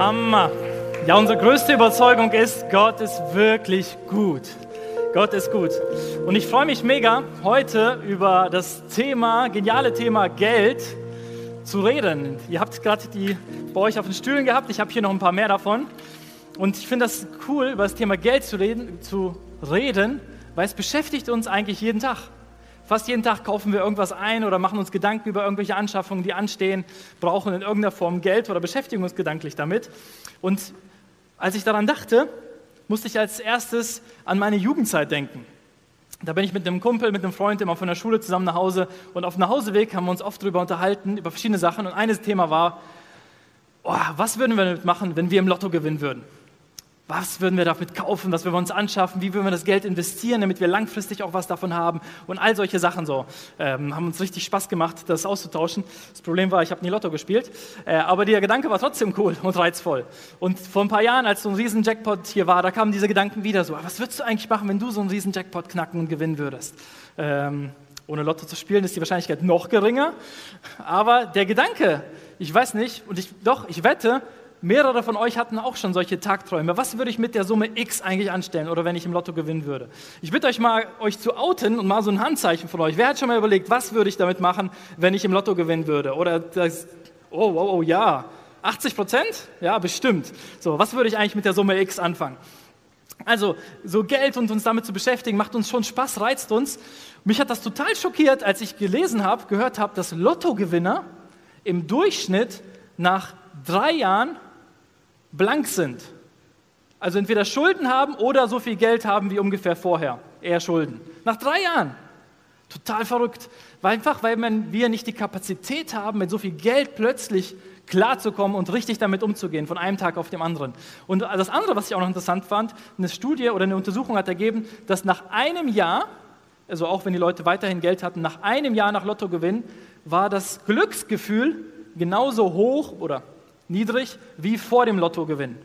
Hammer. Ja, unsere größte Überzeugung ist, Gott ist wirklich gut. Gott ist gut. Und ich freue mich mega, heute über das Thema, geniale Thema Geld zu reden. Ihr habt gerade die bei euch auf den Stühlen gehabt. Ich habe hier noch ein paar mehr davon. Und ich finde das cool, über das Thema Geld zu reden, zu reden, weil es beschäftigt uns eigentlich jeden Tag. Fast jeden Tag kaufen wir irgendwas ein oder machen uns Gedanken über irgendwelche Anschaffungen, die anstehen, brauchen in irgendeiner Form Geld oder beschäftigen uns gedanklich damit. Und als ich daran dachte, musste ich als erstes an meine Jugendzeit denken. Da bin ich mit einem Kumpel, mit einem Freund immer von der Schule zusammen nach Hause und auf dem Nachhauseweg haben wir uns oft darüber unterhalten, über verschiedene Sachen und eines Thema war, oh, was würden wir damit machen, wenn wir im Lotto gewinnen würden? Was würden wir damit kaufen? Was würden wir uns anschaffen? Wie würden wir das Geld investieren, damit wir langfristig auch was davon haben? Und all solche Sachen so. Ähm, haben uns richtig Spaß gemacht, das auszutauschen. Das Problem war, ich habe nie Lotto gespielt. Äh, aber der Gedanke war trotzdem cool und reizvoll. Und vor ein paar Jahren, als so ein riesen Jackpot hier war, da kamen diese Gedanken wieder so. Was würdest du eigentlich machen, wenn du so einen riesen Jackpot knacken und gewinnen würdest? Ähm, ohne Lotto zu spielen ist die Wahrscheinlichkeit noch geringer. Aber der Gedanke, ich weiß nicht, und ich, doch, ich wette, Mehrere von euch hatten auch schon solche Tagträume. Was würde ich mit der Summe X eigentlich anstellen oder wenn ich im Lotto gewinnen würde? Ich bitte euch mal, euch zu outen und mal so ein Handzeichen von euch. Wer hat schon mal überlegt, was würde ich damit machen, wenn ich im Lotto gewinnen würde? Oder das, oh, oh, oh, ja. 80 Prozent? Ja, bestimmt. So, was würde ich eigentlich mit der Summe X anfangen? Also, so Geld und uns damit zu beschäftigen, macht uns schon Spaß, reizt uns. Mich hat das total schockiert, als ich gelesen habe, gehört habe, dass Lottogewinner im Durchschnitt nach drei Jahren blank sind. Also entweder Schulden haben oder so viel Geld haben wie ungefähr vorher. Eher Schulden. Nach drei Jahren. Total verrückt. Weil einfach, weil wir nicht die Kapazität haben, mit so viel Geld plötzlich klarzukommen und richtig damit umzugehen, von einem Tag auf den anderen. Und das andere, was ich auch noch interessant fand, eine Studie oder eine Untersuchung hat ergeben, dass nach einem Jahr, also auch wenn die Leute weiterhin Geld hatten, nach einem Jahr nach Lottogewinn war das Glücksgefühl genauso hoch oder niedrig wie vor dem Lottogewinn.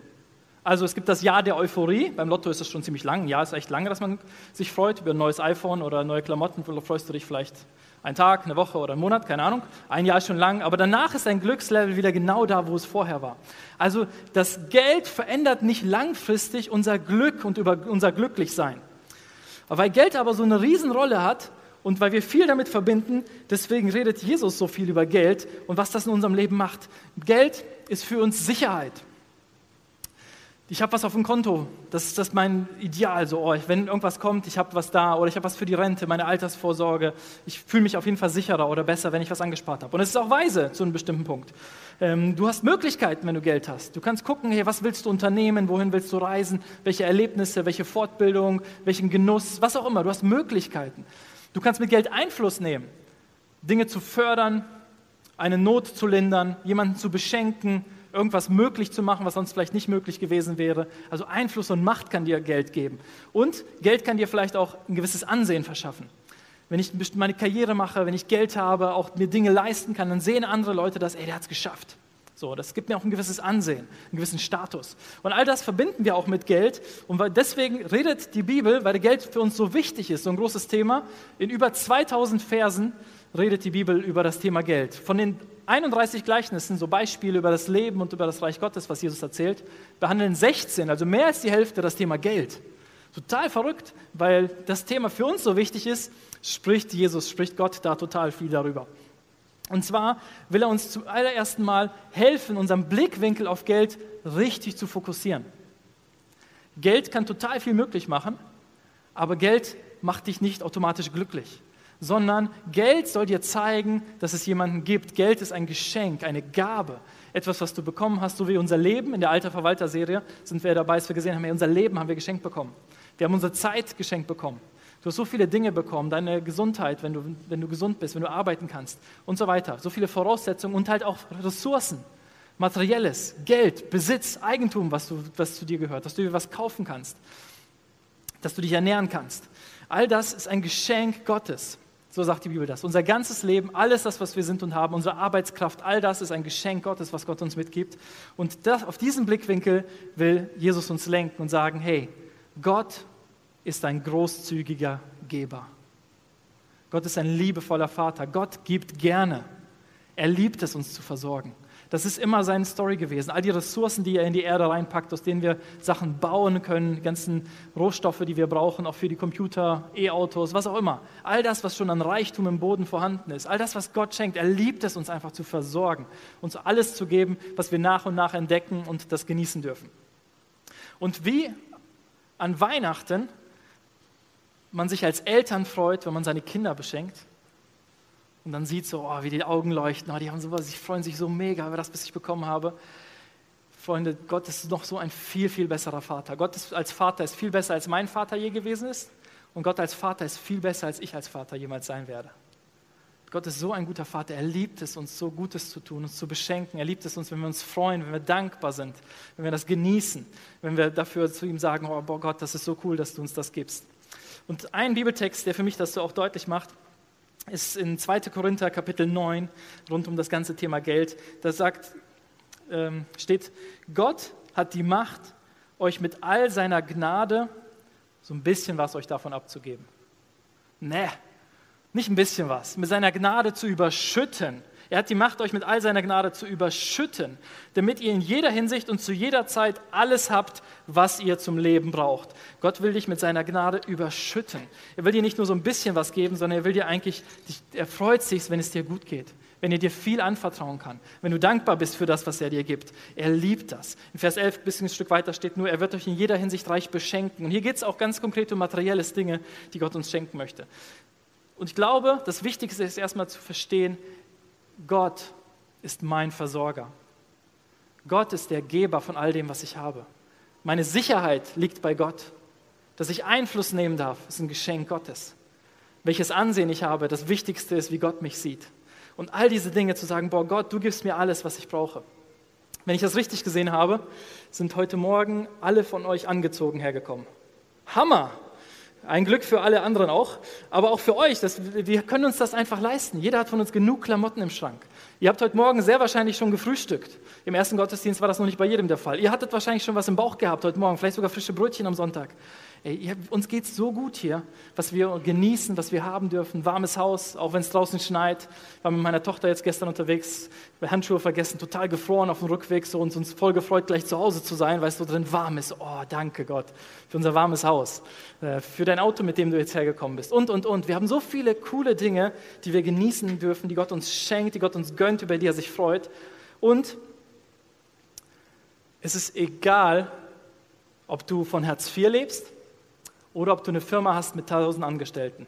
Also es gibt das Jahr der Euphorie. Beim Lotto ist es schon ziemlich lang. Ein Jahr ist echt lange, dass man sich freut über ein neues iPhone oder neue Klamotten. Freust du dich vielleicht einen Tag, eine Woche oder einen Monat, keine Ahnung. Ein Jahr ist schon lang, aber danach ist dein Glückslevel wieder genau da, wo es vorher war. Also das Geld verändert nicht langfristig unser Glück und über unser Glücklichsein. Weil Geld aber so eine Riesenrolle hat, und weil wir viel damit verbinden, deswegen redet Jesus so viel über Geld und was das in unserem Leben macht. Geld ist für uns Sicherheit. Ich habe was auf dem Konto, das ist das mein Ideal. So, oh, wenn irgendwas kommt, ich habe was da oder ich habe was für die Rente, meine Altersvorsorge. Ich fühle mich auf jeden Fall sicherer oder besser, wenn ich was angespart habe. Und es ist auch weise zu einem bestimmten Punkt. Ähm, du hast Möglichkeiten, wenn du Geld hast. Du kannst gucken, hey, was willst du unternehmen, wohin willst du reisen, welche Erlebnisse, welche Fortbildung, welchen Genuss, was auch immer. Du hast Möglichkeiten. Du kannst mit Geld Einfluss nehmen, Dinge zu fördern, eine Not zu lindern, jemanden zu beschenken, irgendwas möglich zu machen, was sonst vielleicht nicht möglich gewesen wäre. Also Einfluss und Macht kann dir Geld geben. Und Geld kann dir vielleicht auch ein gewisses Ansehen verschaffen. Wenn ich meine Karriere mache, wenn ich Geld habe, auch mir Dinge leisten kann, dann sehen andere Leute das, ey, der hat es geschafft. So, das gibt mir auch ein gewisses Ansehen, einen gewissen Status. Und all das verbinden wir auch mit Geld. Und deswegen redet die Bibel, weil Geld für uns so wichtig ist, so ein großes Thema. In über 2000 Versen redet die Bibel über das Thema Geld. Von den 31 Gleichnissen, so Beispiele über das Leben und über das Reich Gottes, was Jesus erzählt, behandeln 16, also mehr als die Hälfte, das Thema Geld. Total verrückt, weil das Thema für uns so wichtig ist, spricht Jesus, spricht Gott da total viel darüber. Und zwar will er uns zum allerersten Mal helfen, unseren Blickwinkel auf Geld richtig zu fokussieren. Geld kann total viel möglich machen, aber Geld macht dich nicht automatisch glücklich, sondern Geld soll dir zeigen, dass es jemanden gibt. Geld ist ein Geschenk, eine Gabe, etwas, was du bekommen hast, so wie unser Leben. In der Alter Verwalter-Serie sind wir dabei, dass wir gesehen haben, unser Leben haben wir geschenkt bekommen. Wir haben unsere Zeit geschenkt bekommen. Du hast so viele Dinge bekommen, deine Gesundheit, wenn du, wenn du gesund bist, wenn du arbeiten kannst und so weiter. So viele Voraussetzungen und halt auch Ressourcen, materielles, Geld, Besitz, Eigentum, was, du, was zu dir gehört, dass du dir was kaufen kannst, dass du dich ernähren kannst. All das ist ein Geschenk Gottes. So sagt die Bibel das. Unser ganzes Leben, alles das, was wir sind und haben, unsere Arbeitskraft, all das ist ein Geschenk Gottes, was Gott uns mitgibt. Und das, auf diesen Blickwinkel will Jesus uns lenken und sagen, hey, Gott ist ein großzügiger Geber. Gott ist ein liebevoller Vater. Gott gibt gerne. Er liebt es, uns zu versorgen. Das ist immer seine Story gewesen. All die Ressourcen, die er in die Erde reinpackt, aus denen wir Sachen bauen können, die ganzen Rohstoffe, die wir brauchen, auch für die Computer, E-Autos, was auch immer. All das, was schon an Reichtum im Boden vorhanden ist, all das, was Gott schenkt, er liebt es, uns einfach zu versorgen, uns alles zu geben, was wir nach und nach entdecken und das genießen dürfen. Und wie an Weihnachten man sich als Eltern freut, wenn man seine Kinder beschenkt, und dann sieht so, oh, wie die Augen leuchten, oh, die haben sowas, sie freuen sich so mega über das, was ich bekommen habe. Freunde, Gott ist noch so ein viel, viel besserer Vater. Gott ist, als Vater ist viel besser, als mein Vater je gewesen ist. Und Gott als Vater ist viel besser, als ich als Vater jemals sein werde. Gott ist so ein guter Vater. Er liebt es, uns so Gutes zu tun, uns zu beschenken. Er liebt es uns, wenn wir uns freuen, wenn wir dankbar sind, wenn wir das genießen, wenn wir dafür zu ihm sagen, oh Gott, das ist so cool, dass du uns das gibst. Und ein Bibeltext, der für mich das so auch deutlich macht, ist in 2. Korinther Kapitel 9 rund um das ganze Thema Geld. Da sagt, ähm, steht, Gott hat die Macht, euch mit all seiner Gnade so ein bisschen was euch davon abzugeben. Nee, nicht ein bisschen was, mit seiner Gnade zu überschütten er hat die Macht, euch mit all seiner Gnade zu überschütten, damit ihr in jeder Hinsicht und zu jeder Zeit alles habt, was ihr zum Leben braucht. Gott will dich mit seiner Gnade überschütten. Er will dir nicht nur so ein bisschen was geben, sondern er will dir eigentlich, er freut sich, wenn es dir gut geht, wenn er dir viel anvertrauen kann, wenn du dankbar bist für das, was er dir gibt. Er liebt das. In Vers 11, ein bisschen ein Stück weiter steht nur, er wird euch in jeder Hinsicht reich beschenken. Und hier geht es auch ganz konkret um materielles Dinge, die Gott uns schenken möchte. Und ich glaube, das Wichtigste ist erstmal zu verstehen, Gott ist mein Versorger. Gott ist der Geber von all dem, was ich habe. Meine Sicherheit liegt bei Gott. Dass ich Einfluss nehmen darf, ist ein Geschenk Gottes. Welches Ansehen ich habe, das Wichtigste ist, wie Gott mich sieht. Und all diese Dinge zu sagen, boah Gott, du gibst mir alles, was ich brauche. Wenn ich das richtig gesehen habe, sind heute Morgen alle von euch angezogen hergekommen. Hammer! Ein Glück für alle anderen auch, aber auch für euch. Das, wir können uns das einfach leisten. Jeder hat von uns genug Klamotten im Schrank. Ihr habt heute Morgen sehr wahrscheinlich schon gefrühstückt. Im ersten Gottesdienst war das noch nicht bei jedem der Fall. Ihr hattet wahrscheinlich schon was im Bauch gehabt heute Morgen, vielleicht sogar frische Brötchen am Sonntag. Ey, uns geht es so gut hier, was wir genießen, was wir haben dürfen. Warmes Haus, auch wenn es draußen schneit. War mit meiner Tochter jetzt gestern unterwegs, Handschuhe vergessen, total gefroren auf dem Rückweg so, und uns voll gefreut, gleich zu Hause zu sein, weil es so drin warm ist. Oh, danke Gott für unser warmes Haus, äh, für dein Auto, mit dem du jetzt hergekommen bist und, und, und. Wir haben so viele coole Dinge, die wir genießen dürfen, die Gott uns schenkt, die Gott uns gönnt, über die er sich freut. Und es ist egal, ob du von Herz 4 lebst oder ob du eine Firma hast mit tausend Angestellten.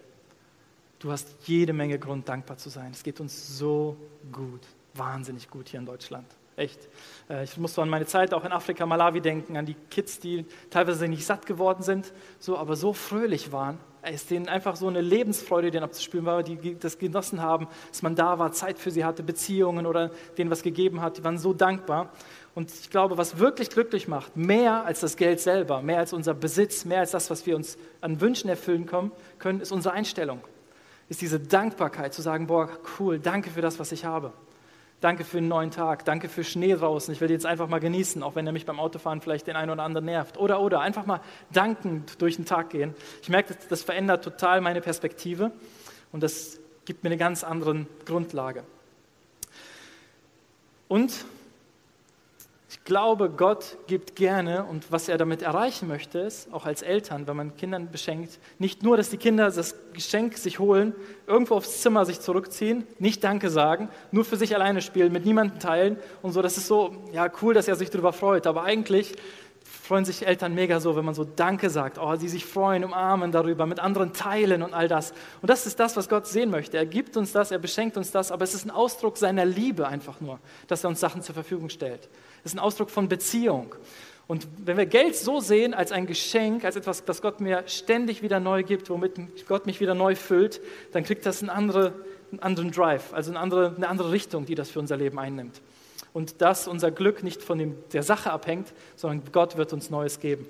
Du hast jede Menge Grund, dankbar zu sein. Es geht uns so gut, wahnsinnig gut hier in Deutschland. Echt. Äh, ich muss so an meine Zeit auch in Afrika, Malawi denken, an die Kids, die teilweise nicht satt geworden sind, so, aber so fröhlich waren. Es ist denen einfach so eine Lebensfreude, denen abzuspüren war, die das genossen haben, dass man da war, Zeit für sie hatte, Beziehungen oder denen was gegeben hat. Die waren so dankbar. Und ich glaube, was wirklich glücklich macht, mehr als das Geld selber, mehr als unser Besitz, mehr als das, was wir uns an Wünschen erfüllen können, ist unsere Einstellung. Ist diese Dankbarkeit zu sagen, boah, cool, danke für das, was ich habe. Danke für einen neuen Tag, danke für Schnee draußen. Ich will jetzt einfach mal genießen, auch wenn er mich beim Autofahren vielleicht den einen oder anderen nervt. Oder, oder, einfach mal dankend durch den Tag gehen. Ich merke, das verändert total meine Perspektive und das gibt mir eine ganz andere Grundlage. Und ich glaube, Gott gibt gerne und was er damit erreichen möchte, ist, auch als Eltern, wenn man Kindern beschenkt, nicht nur, dass die Kinder das Geschenk sich holen, irgendwo aufs Zimmer sich zurückziehen, nicht Danke sagen, nur für sich alleine spielen, mit niemandem teilen und so. Das ist so, ja, cool, dass er sich darüber freut, aber eigentlich freuen sich Eltern mega so, wenn man so Danke sagt, oh, sie sich freuen, umarmen darüber, mit anderen teilen und all das. Und das ist das, was Gott sehen möchte. Er gibt uns das, er beschenkt uns das, aber es ist ein Ausdruck seiner Liebe einfach nur, dass er uns Sachen zur Verfügung stellt. Es ist ein Ausdruck von Beziehung. Und wenn wir Geld so sehen als ein Geschenk, als etwas, das Gott mir ständig wieder neu gibt, womit Gott mich wieder neu füllt, dann kriegt das einen, andere, einen anderen Drive, also eine andere, eine andere Richtung, die das für unser Leben einnimmt und dass unser Glück nicht von dem, der Sache abhängt, sondern Gott wird uns Neues geben.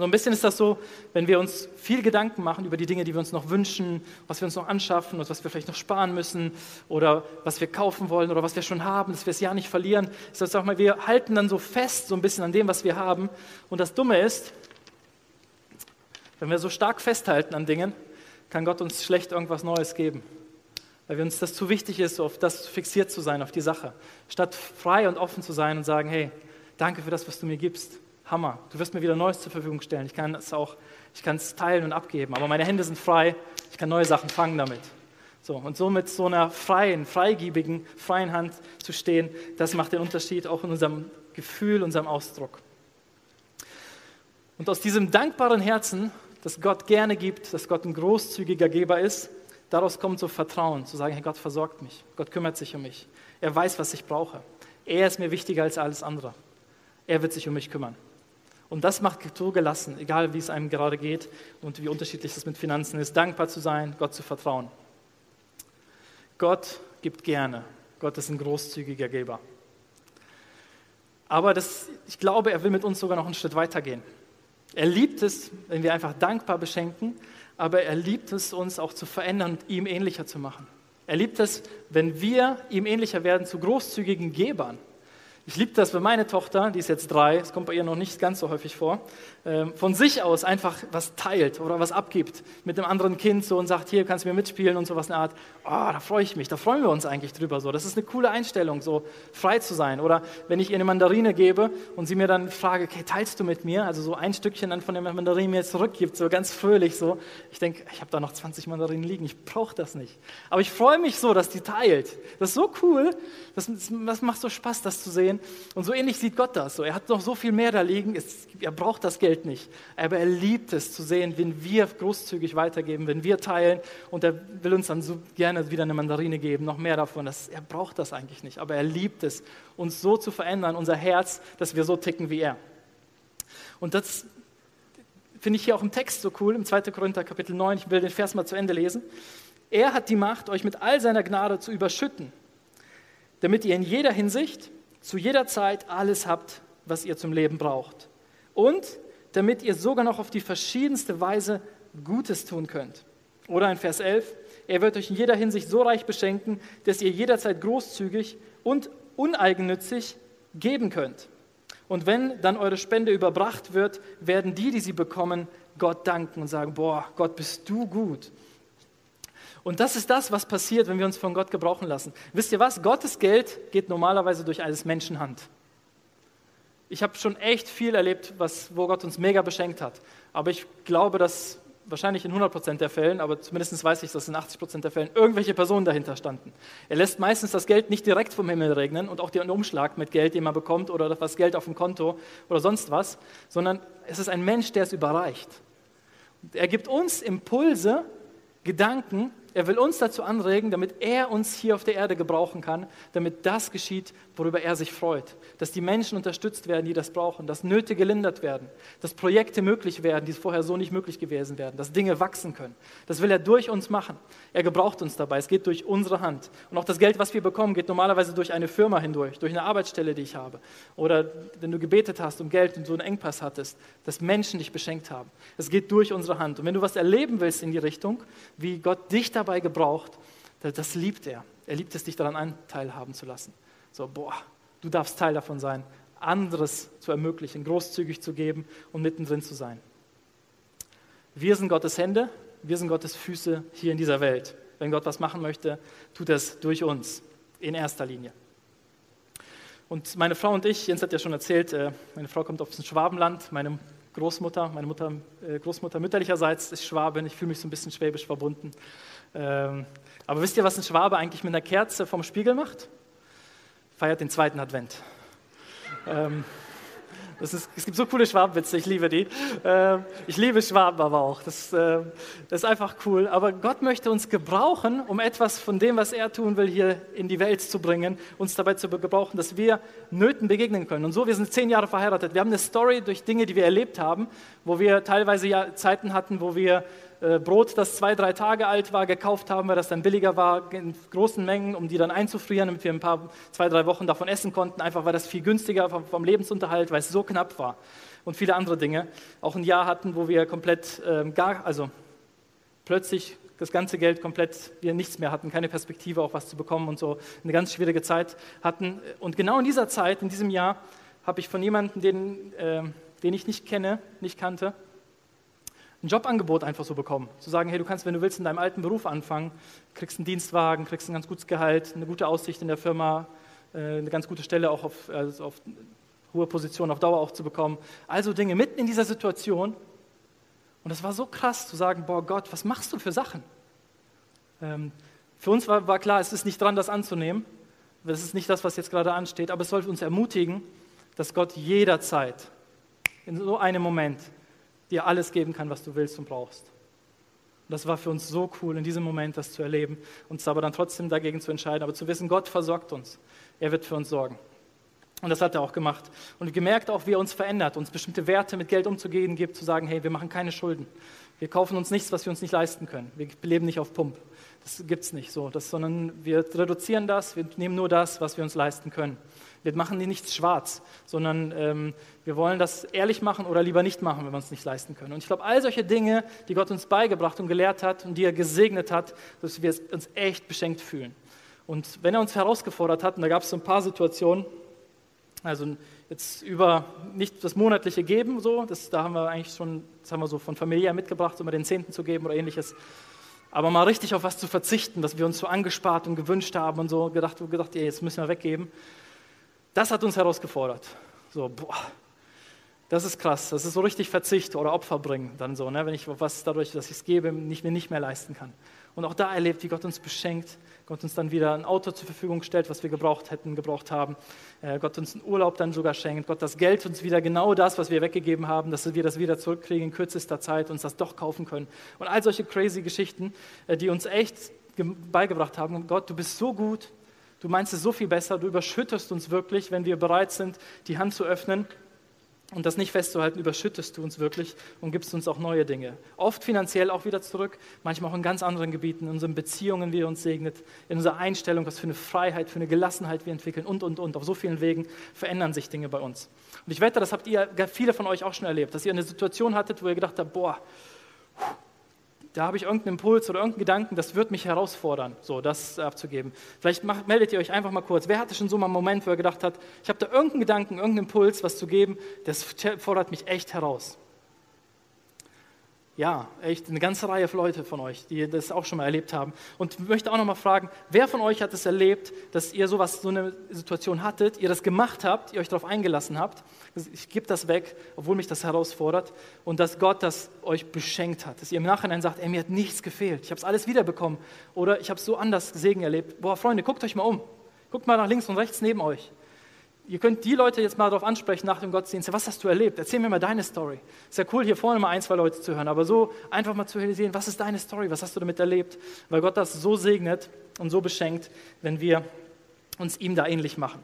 So ein bisschen ist das so, wenn wir uns viel Gedanken machen über die Dinge, die wir uns noch wünschen, was wir uns noch anschaffen und was wir vielleicht noch sparen müssen oder was wir kaufen wollen oder was wir schon haben, dass wir es ja nicht verlieren. Ich sage auch mal, wir halten dann so fest so ein bisschen an dem, was wir haben. Und das Dumme ist, wenn wir so stark festhalten an Dingen, kann Gott uns schlecht irgendwas Neues geben. weil wir uns das zu wichtig ist, auf das fixiert zu sein, auf die Sache. Statt frei und offen zu sein und sagen, hey, danke für das, was du mir gibst. Hammer, du wirst mir wieder Neues zur Verfügung stellen. Ich kann es auch, ich kann es teilen und abgeben, aber meine Hände sind frei, ich kann neue Sachen fangen damit. So, und so mit so einer freien, freigiebigen, freien Hand zu stehen, das macht den Unterschied auch in unserem Gefühl, unserem Ausdruck. Und aus diesem dankbaren Herzen, das Gott gerne gibt, dass Gott ein großzügiger Geber ist, daraus kommt so Vertrauen, zu sagen, hey, Gott versorgt mich, Gott kümmert sich um mich, er weiß, was ich brauche. Er ist mir wichtiger als alles andere. Er wird sich um mich kümmern. Und das macht so gelassen, egal wie es einem gerade geht und wie unterschiedlich es mit Finanzen ist, dankbar zu sein, Gott zu vertrauen. Gott gibt gerne. Gott ist ein großzügiger Geber. Aber das, ich glaube, er will mit uns sogar noch einen Schritt weiter gehen. Er liebt es, wenn wir einfach dankbar beschenken, aber er liebt es, uns auch zu verändern und ihm ähnlicher zu machen. Er liebt es, wenn wir ihm ähnlicher werden zu großzügigen Gebern. Ich liebe das, wenn meine Tochter, die ist jetzt drei, das kommt bei ihr noch nicht ganz so häufig vor, ähm, von sich aus einfach was teilt oder was abgibt mit einem anderen Kind so und sagt, hier kannst du mir mitspielen und sowas in der Art. Oh, da freue ich mich, da freuen wir uns eigentlich drüber so. Das ist eine coole Einstellung, so frei zu sein. Oder wenn ich ihr eine Mandarine gebe und sie mir dann frage, okay, teilst du mit mir? Also so ein Stückchen dann von der Mandarine mir zurückgibt, so ganz fröhlich so. Ich denke, ich habe da noch 20 Mandarinen liegen, ich brauche das nicht. Aber ich freue mich so, dass die teilt. Das ist so cool, das, das macht so Spaß, das zu sehen. Und so ähnlich sieht Gott das. Er hat noch so viel mehr da liegen, er braucht das Geld Geld nicht. Aber er liebt es zu sehen, wenn wir großzügig weitergeben, wenn wir teilen. Und er will uns dann so gerne wieder eine Mandarine geben, noch mehr davon. Das, er braucht das eigentlich nicht. Aber er liebt es, uns so zu verändern, unser Herz, dass wir so ticken wie er. Und das finde ich hier auch im Text so cool, im 2. Korinther Kapitel 9. Ich will den Vers mal zu Ende lesen. Er hat die Macht, euch mit all seiner Gnade zu überschütten, damit ihr in jeder Hinsicht, zu jeder Zeit alles habt, was ihr zum Leben braucht. Und damit ihr sogar noch auf die verschiedenste Weise Gutes tun könnt. Oder in Vers 11, er wird euch in jeder Hinsicht so reich beschenken, dass ihr jederzeit großzügig und uneigennützig geben könnt. Und wenn dann eure Spende überbracht wird, werden die, die sie bekommen, Gott danken und sagen, boah, Gott, bist du gut. Und das ist das, was passiert, wenn wir uns von Gott gebrauchen lassen. Wisst ihr was? Gottes Geld geht normalerweise durch eines Menschen Hand. Ich habe schon echt viel erlebt, was, wo Gott uns mega beschenkt hat. Aber ich glaube, dass wahrscheinlich in 100% der Fällen, aber zumindest weiß ich, dass in 80% der Fällen irgendwelche Personen dahinter standen. Er lässt meistens das Geld nicht direkt vom Himmel regnen und auch den Umschlag mit Geld, den man bekommt oder das Geld auf dem Konto oder sonst was, sondern es ist ein Mensch, der es überreicht. Er gibt uns Impulse, Gedanken, er will uns dazu anregen, damit er uns hier auf der Erde gebrauchen kann, damit das geschieht, worüber er sich freut. Dass die Menschen unterstützt werden, die das brauchen, dass Nöte gelindert werden, dass Projekte möglich werden, die vorher so nicht möglich gewesen wären, dass Dinge wachsen können. Das will er durch uns machen. Er gebraucht uns dabei. Es geht durch unsere Hand. Und auch das Geld, was wir bekommen, geht normalerweise durch eine Firma hindurch, durch eine Arbeitsstelle, die ich habe. Oder wenn du gebetet hast um Geld und so einen Engpass hattest, dass Menschen dich beschenkt haben. Es geht durch unsere Hand. Und wenn du was erleben willst in die Richtung, wie Gott dich da dabei gebraucht, das liebt er. Er liebt es, dich daran Anteil haben zu lassen. So, boah, du darfst Teil davon sein, anderes zu ermöglichen, großzügig zu geben und mittendrin zu sein. Wir sind Gottes Hände, wir sind Gottes Füße hier in dieser Welt. Wenn Gott was machen möchte, tut er es durch uns, in erster Linie. Und meine Frau und ich, Jens hat ja schon erzählt, äh, meine Frau kommt aus dem Schwabenland, meine Großmutter, meine Mutter, äh, Großmutter mütterlicherseits ist Schwabin, ich fühle mich so ein bisschen schwäbisch verbunden. Ähm, aber wisst ihr, was ein Schwabe eigentlich mit einer Kerze vom Spiegel macht? Feiert den zweiten Advent. Ähm, ist, es gibt so coole Schwabenwitze, ich liebe die. Ähm, ich liebe Schwaben aber auch. Das, das, ist einfach cool. Aber Gott möchte uns gebrauchen, um etwas von dem, was er tun will, hier in die Welt zu bringen, uns dabei zu gebrauchen, dass wir Nöten begegnen können. Und so, wir sind zehn Jahre verheiratet. Wir haben eine Story durch Dinge, die wir erlebt haben, wo wir teilweise ja Zeiten hatten, wo wir äh, Brot, das zwei, drei Tage alt war, gekauft haben, weil das dann billiger war, in großen Mengen, um die dann einzufrieren, damit wir ein paar, zwei, drei Wochen davon essen konnten, einfach weil das viel günstiger vom, vom Lebensunterhalt, weil es so knapp war. Und viele andere Dinge. Auch ein Jahr hatten, wo wir komplett ähm, gar, also plötzlich das ganze Geld komplett, wir nichts mehr hatten, keine Perspektive, auch was zu bekommen und so eine ganz schwierige Zeit hatten. Und genau in dieser Zeit, in diesem Jahr, habe ich von jemandem, den, äh, den ich nicht kenne, nicht kannte, ein Jobangebot einfach so bekommen. Zu sagen, hey, du kannst, wenn du willst, in deinem alten Beruf anfangen, kriegst einen Dienstwagen, kriegst ein ganz gutes Gehalt, eine gute Aussicht in der Firma, äh, eine ganz gute Stelle auch auf, also auf hohe Position auf Dauer auch zu bekommen. Also Dinge mitten in dieser Situation. Und das war so krass zu sagen, boah Gott, was machst du für Sachen? Ähm, für uns war, war klar, es ist nicht dran, das anzunehmen. Das ist nicht das, was jetzt gerade ansteht, aber es soll uns ermutigen, dass Gott jederzeit, in so einem Moment, dir alles geben kann, was du willst und brauchst. Das war für uns so cool, in diesem Moment das zu erleben, uns aber dann trotzdem dagegen zu entscheiden, aber zu wissen, Gott versorgt uns. Er wird für uns sorgen. Und das hat er auch gemacht. Und gemerkt auch, wie er uns verändert, uns bestimmte Werte mit Geld umzugehen gibt, zu sagen, hey, wir machen keine Schulden. Wir kaufen uns nichts, was wir uns nicht leisten können. Wir leben nicht auf Pump. Das gibt es nicht so, das, sondern wir reduzieren das, wir nehmen nur das, was wir uns leisten können. Wir machen nichts schwarz, sondern ähm, wir wollen das ehrlich machen oder lieber nicht machen, wenn wir uns nicht leisten können. Und ich glaube, all solche Dinge, die Gott uns beigebracht und gelehrt hat und die er gesegnet hat, dass wir uns echt beschenkt fühlen. Und wenn er uns herausgefordert hat, und da gab es so ein paar Situationen, also jetzt über nicht das monatliche Geben, so, das, da haben wir eigentlich schon, das haben wir so von Familie mitgebracht, um den Zehnten zu geben oder ähnliches. Aber mal richtig auf was zu verzichten, was wir uns so angespart und gewünscht haben und so gedacht, gedacht ey, jetzt müssen wir weggeben. Das hat uns herausgefordert. So, boah, das ist krass. Das ist so richtig Verzicht oder Opfer bringen, dann so, ne? wenn ich was dadurch, dass ich es gebe, nicht, mir nicht mehr leisten kann. Und auch da erlebt, wie Gott uns beschenkt, Gott uns dann wieder ein Auto zur Verfügung stellt, was wir gebraucht hätten, gebraucht haben. Äh, Gott uns einen Urlaub dann sogar schenkt. Gott das Geld uns wieder genau das, was wir weggegeben haben, dass wir das wieder zurückkriegen in kürzester Zeit, uns das doch kaufen können. Und all solche crazy Geschichten, äh, die uns echt beigebracht haben. Gott, du bist so gut, Du meinst es so viel besser, du überschüttest uns wirklich, wenn wir bereit sind, die Hand zu öffnen und das nicht festzuhalten, überschüttest du uns wirklich und gibst uns auch neue Dinge. Oft finanziell auch wieder zurück, manchmal auch in ganz anderen Gebieten, in unseren Beziehungen, wie er uns segnet, in unserer Einstellung, was für eine Freiheit, für eine Gelassenheit wir entwickeln und, und, und. Auf so vielen Wegen verändern sich Dinge bei uns. Und ich wette, das habt ihr, viele von euch auch schon erlebt, dass ihr eine Situation hattet, wo ihr gedacht habt, boah, da habe ich irgendeinen Impuls oder irgendeinen Gedanken, das wird mich herausfordern, so das abzugeben. Vielleicht macht, meldet ihr euch einfach mal kurz. Wer hatte schon so mal einen Moment, wo er gedacht hat, ich habe da irgendeinen Gedanken, irgendeinen Impuls, was zu geben, das fordert mich echt heraus. Ja, echt eine ganze Reihe von Leute von euch, die das auch schon mal erlebt haben. Und ich möchte auch noch mal fragen, wer von euch hat es erlebt, dass ihr sowas, so eine Situation hattet, ihr das gemacht habt, ihr euch darauf eingelassen habt, ich gebe das weg, obwohl mich das herausfordert, und dass Gott das euch beschenkt hat, dass ihr im Nachhinein sagt, ey, mir hat nichts gefehlt, ich habe es alles wiederbekommen, oder ich habe so anders Segen erlebt. Boah, Freunde, guckt euch mal um, guckt mal nach links und rechts neben euch ihr könnt die Leute jetzt mal darauf ansprechen nach dem Gottesdienst. Was hast du erlebt? Erzähl mir mal deine Story. Ist ja cool, hier vorne mal ein, zwei Leute zu hören, aber so einfach mal zu realisieren, was ist deine Story? Was hast du damit erlebt? Weil Gott das so segnet und so beschenkt, wenn wir uns ihm da ähnlich machen.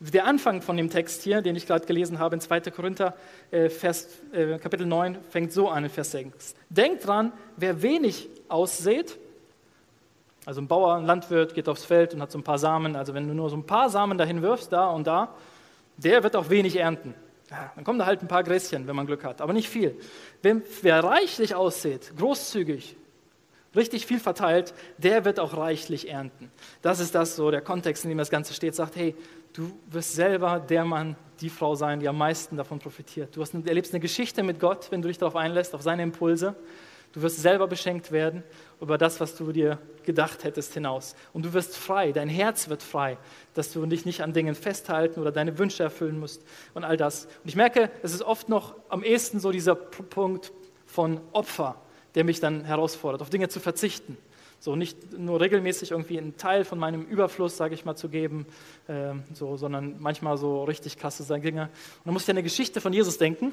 Der Anfang von dem Text hier, den ich gerade gelesen habe in 2. Korinther, äh, Vers, äh, Kapitel 9, fängt so an in Vers 6. Denkt dran, wer wenig aussät, also ein Bauer, ein Landwirt geht aufs Feld und hat so ein paar Samen. Also wenn du nur so ein paar Samen dahin wirfst, da und da, der wird auch wenig ernten. Dann kommen da halt ein paar Gräschen, wenn man Glück hat, aber nicht viel. Wer, wer reichlich aussieht, großzügig, richtig viel verteilt, der wird auch reichlich ernten. Das ist das so, der Kontext, in dem das Ganze steht, sagt, hey, du wirst selber der Mann, die Frau sein, die am meisten davon profitiert. Du hast, erlebst eine Geschichte mit Gott, wenn du dich darauf einlässt, auf seine Impulse. Du wirst selber beschenkt werden über das, was du dir gedacht hättest hinaus. Und du wirst frei, dein Herz wird frei, dass du dich nicht an Dingen festhalten oder deine Wünsche erfüllen musst und all das. Und ich merke, es ist oft noch am ehesten so dieser Punkt von Opfer, der mich dann herausfordert, auf Dinge zu verzichten. So nicht nur regelmäßig irgendwie einen Teil von meinem Überfluss, sage ich mal, zu geben, äh, so, sondern manchmal so richtig krasse Dinge. Und dann muss ich an eine Geschichte von Jesus denken.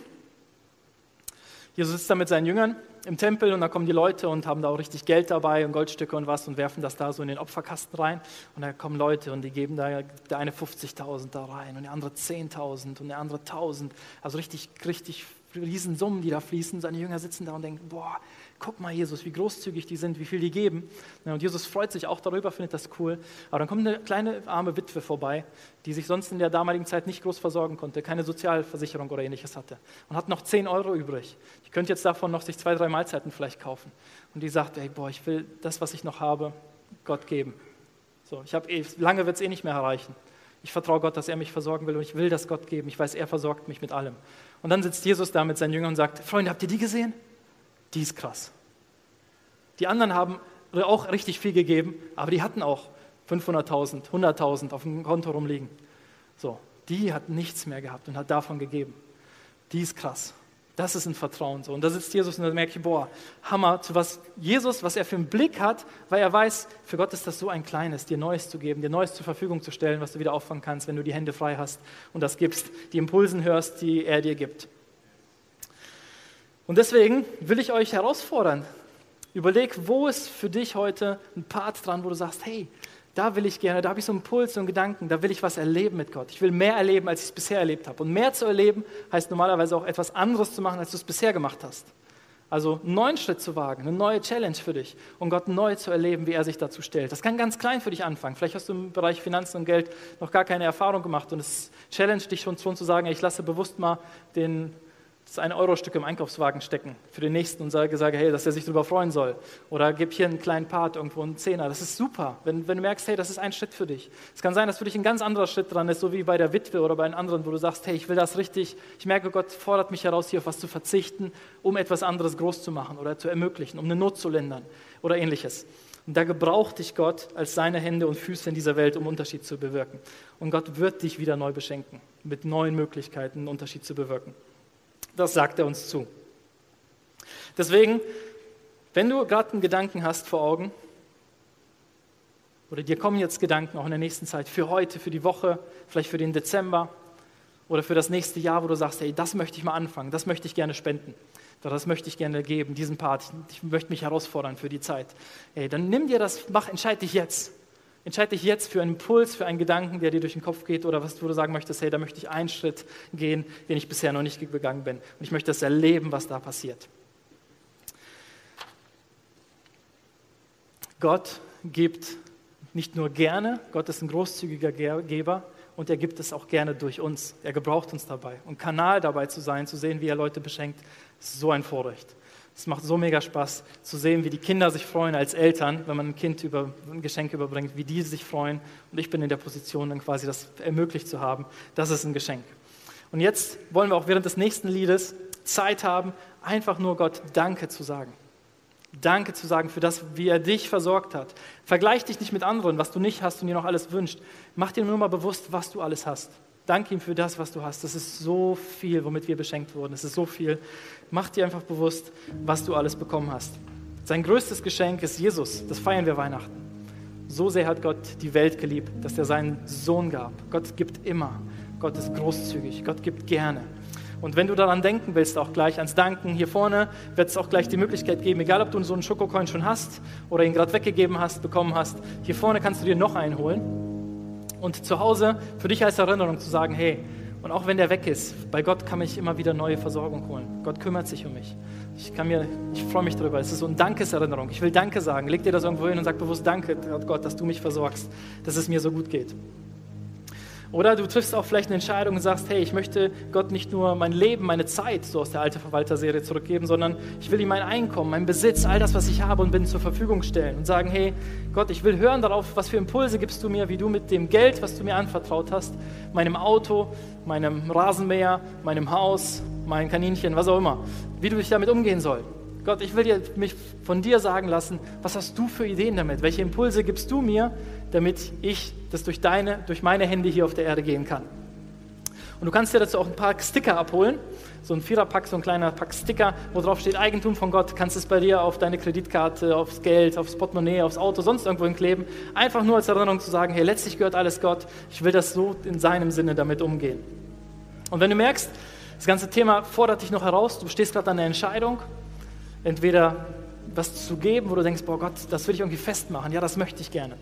Jesus sitzt da mit seinen Jüngern im Tempel und da kommen die Leute und haben da auch richtig Geld dabei und Goldstücke und was und werfen das da so in den Opferkasten rein. Und da kommen Leute und die geben da der eine 50.000 da rein und der andere 10.000 und der andere 1.000. Also richtig, richtig Riesensummen, die da fließen. Seine Jünger sitzen da und denken, boah, guck mal, Jesus, wie großzügig die sind, wie viel die geben. Und Jesus freut sich auch darüber, findet das cool. Aber dann kommt eine kleine arme Witwe vorbei, die sich sonst in der damaligen Zeit nicht groß versorgen konnte, keine Sozialversicherung oder ähnliches hatte und hat noch 10 Euro übrig. Die könnte jetzt davon noch sich zwei, drei Mahlzeiten vielleicht kaufen. Und die sagt, ey, boah, ich will das, was ich noch habe, Gott geben. So, ich habe eh, lange wird es eh nicht mehr erreichen. Ich vertraue Gott, dass er mich versorgen will und ich will das Gott geben. Ich weiß, er versorgt mich mit allem. Und dann sitzt Jesus da mit seinen Jüngern und sagt, Freunde, habt ihr die gesehen? Die ist krass. Die anderen haben auch richtig viel gegeben, aber die hatten auch 500.000, 100.000 auf dem Konto rumliegen. So, die hat nichts mehr gehabt und hat davon gegeben. Die ist krass. Das ist ein Vertrauen so. Und da sitzt Jesus und da merke ich, boah, Hammer, zu was Jesus, was er für einen Blick hat, weil er weiß, für Gott ist das so ein kleines, dir Neues zu geben, dir Neues zur Verfügung zu stellen, was du wieder auffangen kannst, wenn du die Hände frei hast und das gibst, die Impulsen hörst, die er dir gibt. Und deswegen will ich euch herausfordern, überleg, wo ist für dich heute ein Part dran, wo du sagst, hey, da will ich gerne, da habe ich so einen Puls, so einen Gedanken, da will ich was erleben mit Gott. Ich will mehr erleben, als ich es bisher erlebt habe. Und mehr zu erleben heißt normalerweise auch etwas anderes zu machen, als du es bisher gemacht hast. Also einen neuen Schritt zu wagen, eine neue Challenge für dich und Gott neu zu erleben, wie er sich dazu stellt. Das kann ganz klein für dich anfangen. Vielleicht hast du im Bereich Finanzen und Geld noch gar keine Erfahrung gemacht und es challenge dich schon, schon zu sagen, ich lasse bewusst mal den das ein Euro-Stück im Einkaufswagen stecken für den Nächsten und sage, sage, hey, dass er sich darüber freuen soll. Oder gib hier einen kleinen Part, irgendwo einen Zehner. Das ist super, wenn, wenn du merkst, hey, das ist ein Schritt für dich. Es kann sein, dass für dich ein ganz anderer Schritt dran ist, so wie bei der Witwe oder bei einem anderen, wo du sagst, hey, ich will das richtig, ich merke, Gott fordert mich heraus, hier auf was zu verzichten, um etwas anderes groß zu machen oder zu ermöglichen, um eine Not zu lindern oder ähnliches. Und da gebraucht dich Gott als seine Hände und Füße in dieser Welt, um Unterschied zu bewirken. Und Gott wird dich wieder neu beschenken, mit neuen Möglichkeiten einen Unterschied zu bewirken. Das sagt er uns zu. Deswegen, wenn du gerade einen Gedanken hast vor Augen, oder dir kommen jetzt Gedanken auch in der nächsten Zeit für heute, für die Woche, vielleicht für den Dezember oder für das nächste Jahr, wo du sagst, hey, das möchte ich mal anfangen, das möchte ich gerne spenden, das möchte ich gerne geben, diesen Part, ich möchte mich herausfordern für die Zeit. Hey, dann nimm dir das, mach, entscheide dich jetzt. Entscheide dich jetzt für einen Impuls, für einen Gedanken, der dir durch den Kopf geht oder was du sagen möchtest, hey, da möchte ich einen Schritt gehen, den ich bisher noch nicht gegangen bin. Und ich möchte das erleben, was da passiert. Gott gibt nicht nur gerne, Gott ist ein großzügiger Geber und er gibt es auch gerne durch uns. Er gebraucht uns dabei. Und Kanal dabei zu sein, zu sehen, wie er Leute beschenkt, ist so ein Vorrecht. Es macht so mega Spaß zu sehen, wie die Kinder sich freuen als Eltern, wenn man ein Kind über, ein Geschenk überbringt, wie die sich freuen. Und ich bin in der Position, dann quasi das ermöglicht zu haben. Das ist ein Geschenk. Und jetzt wollen wir auch während des nächsten Liedes Zeit haben, einfach nur Gott Danke zu sagen. Danke zu sagen für das, wie er dich versorgt hat. Vergleich dich nicht mit anderen, was du nicht hast und dir noch alles wünscht. Mach dir nur mal bewusst, was du alles hast. Danke ihm für das, was du hast. Das ist so viel, womit wir beschenkt wurden. Es ist so viel. Mach dir einfach bewusst, was du alles bekommen hast. Sein größtes Geschenk ist Jesus. Das feiern wir Weihnachten. So sehr hat Gott die Welt geliebt, dass er seinen Sohn gab. Gott gibt immer. Gott ist großzügig. Gott gibt gerne. Und wenn du daran denken willst, auch gleich ans Danken, hier vorne wird es auch gleich die Möglichkeit geben, egal ob du so einen Schokocoin schon hast oder ihn gerade weggegeben hast, bekommen hast, hier vorne kannst du dir noch einen holen. Und zu Hause für dich als Erinnerung zu sagen, hey, und auch wenn der weg ist, bei Gott kann ich immer wieder neue Versorgung holen. Gott kümmert sich um mich. Ich, kann mir, ich freue mich darüber. Es ist so eine Dankeserinnerung. Ich will Danke sagen. Leg dir das irgendwo hin und sag bewusst Danke, Gott, dass du mich versorgst, dass es mir so gut geht. Oder du triffst auch vielleicht eine Entscheidung und sagst, hey, ich möchte Gott nicht nur mein Leben, meine Zeit, so aus der alte Verwalter-Serie zurückgeben, sondern ich will ihm mein Einkommen, mein Besitz, all das, was ich habe und bin, zur Verfügung stellen und sagen, hey, Gott, ich will hören darauf, was für Impulse gibst du mir, wie du mit dem Geld, was du mir anvertraut hast, meinem Auto, meinem Rasenmäher, meinem Haus, meinem Kaninchen, was auch immer, wie du dich damit umgehen sollst. Gott, ich will dir, mich von dir sagen lassen, was hast du für Ideen damit? Welche Impulse gibst du mir, damit ich das durch, deine, durch meine Hände hier auf der Erde gehen kann? Und du kannst dir dazu auch ein paar Sticker abholen, so ein Viererpack, so ein kleiner Pack Sticker, wo drauf steht Eigentum von Gott. Kannst es bei dir auf deine Kreditkarte, aufs Geld, aufs Portemonnaie, aufs Auto, sonst irgendwo hinkleben. Einfach nur als Erinnerung zu sagen, hey, letztlich gehört alles Gott. Ich will das so in seinem Sinne damit umgehen. Und wenn du merkst, das ganze Thema fordert dich noch heraus, du stehst gerade an der Entscheidung, entweder was zu geben, wo du denkst, boah Gott, das will ich irgendwie festmachen, ja, das möchte ich gerne.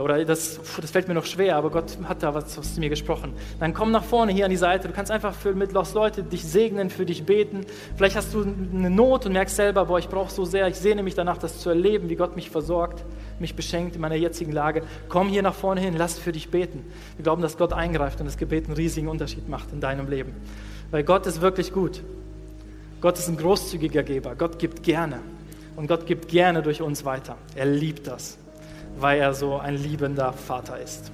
Oder das, das fällt mir noch schwer, aber Gott hat da was, was zu mir gesprochen. Dann komm nach vorne hier an die Seite. Du kannst einfach für mit Lost Leute dich segnen, für dich beten. Vielleicht hast du eine Not und merkst selber, boah, ich brauche so sehr, ich sehne mich danach, das zu erleben, wie Gott mich versorgt, mich beschenkt in meiner jetzigen Lage. Komm hier nach vorne hin, lass für dich beten. Wir glauben, dass Gott eingreift und das Gebet einen riesigen Unterschied macht in deinem Leben. Weil Gott ist wirklich gut. Gott ist ein großzügiger Geber. Gott gibt gerne. Und Gott gibt gerne durch uns weiter. Er liebt das, weil er so ein liebender Vater ist.